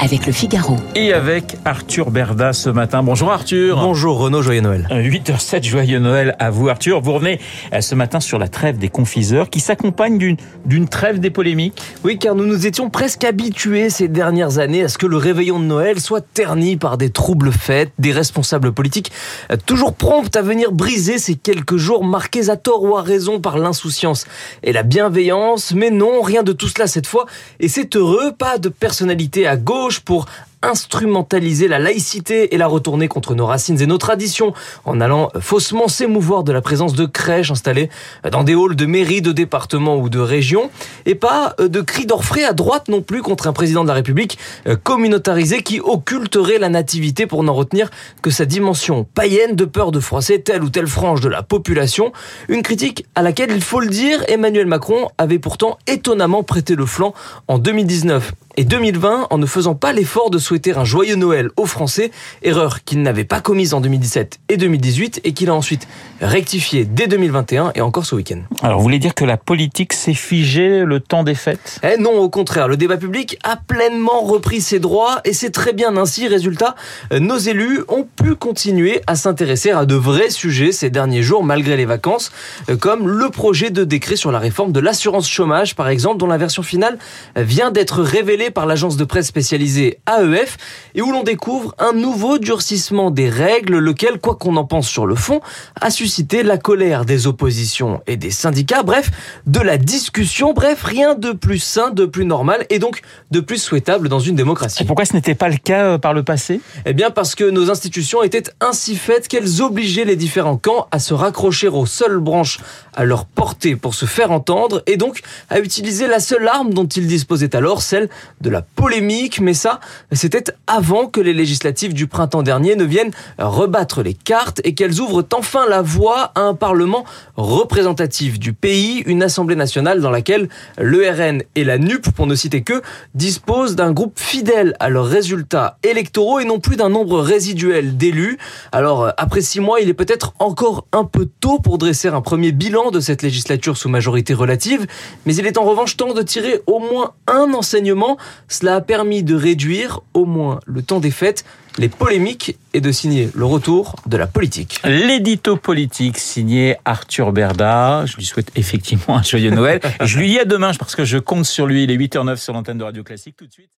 avec le Figaro. Et avec Arthur Berda ce matin. Bonjour Arthur. Bonjour Renaud, joyeux Noël. 8h07, joyeux Noël à vous Arthur. Vous revenez euh, ce matin sur la trêve des confiseurs qui s'accompagne d'une, d'une trêve des polémiques. Oui, car nous nous étions presque habitués ces dernières années à ce que le réveillon de Noël soit terni par des troubles fêtes, des responsables politiques euh, toujours prompts à venir briser ces quelques jours marqués à tort ou à raison par l'insouciance et la bienveillance. Mais non, rien de tout cela cette fois. Et c'est heureux, pas de personnalité à gauche pour instrumentaliser la laïcité et la retourner contre nos racines et nos traditions en allant faussement s'émouvoir de la présence de crèches installées dans des halls de mairie, de département ou de région et pas de cris d'orfraie à droite non plus contre un président de la République communautarisé qui occulterait la nativité pour n'en retenir que sa dimension païenne de peur de froisser telle ou telle frange de la population. Une critique à laquelle, il faut le dire, Emmanuel Macron avait pourtant étonnamment prêté le flanc en 2019 et 2020 en ne faisant pas l'effort de souhaiter un joyeux Noël aux Français, erreur qu'il n'avait pas commise en 2017 et 2018 et qu'il a ensuite rectifié dès 2021 et encore ce week-end. Alors vous voulez dire que la politique s'est figée le temps des fêtes? Eh non, au contraire, le débat public a pleinement repris ses droits et c'est très bien ainsi. Résultat, nos élus ont pu continuer à s'intéresser à de vrais sujets ces derniers jours malgré les vacances, comme le projet de décret sur la réforme de l'assurance chômage par exemple, dont la version finale vient d'être révélée par l'agence de presse spécialisée AEF et où l'on découvre un nouveau durcissement des règles, lequel, quoi qu'on en pense sur le fond, a suscité la colère des oppositions et des syndicats, bref, de la discussion, bref, rien de plus sain, de plus normal et donc de plus souhaitable dans une démocratie. Et pourquoi ce n'était pas le cas euh, par le passé? Eh bien parce que nos institutions étaient ainsi faites qu'elles obligeaient les différents camps à se raccrocher aux seules branches à leur portée pour se faire entendre et donc à utiliser la seule arme dont ils disposaient alors, celle de la polémique, mais ça, c'était avant que les législatives du printemps dernier ne viennent rebattre les cartes et qu'elles ouvrent enfin la voie à un parlement représentatif du pays, une assemblée nationale dans laquelle le RN et la NUP, pour ne citer que, disposent d'un groupe fidèle à leurs résultats électoraux et non plus d'un nombre résiduel d'élus. Alors, après six mois, il est peut-être encore un peu tôt pour dresser un premier bilan de cette législature sous majorité relative, mais il est en revanche temps de tirer au moins un enseignement. Cela a permis de réduire au moins le temps des fêtes, les polémiques et de signer le retour de la politique. L'édito politique signé Arthur Berda. Je lui souhaite effectivement un joyeux Noël. Je lui dis à demain parce que je compte sur lui. Il est 8h09 sur l'antenne de Radio Classique. Tout de suite.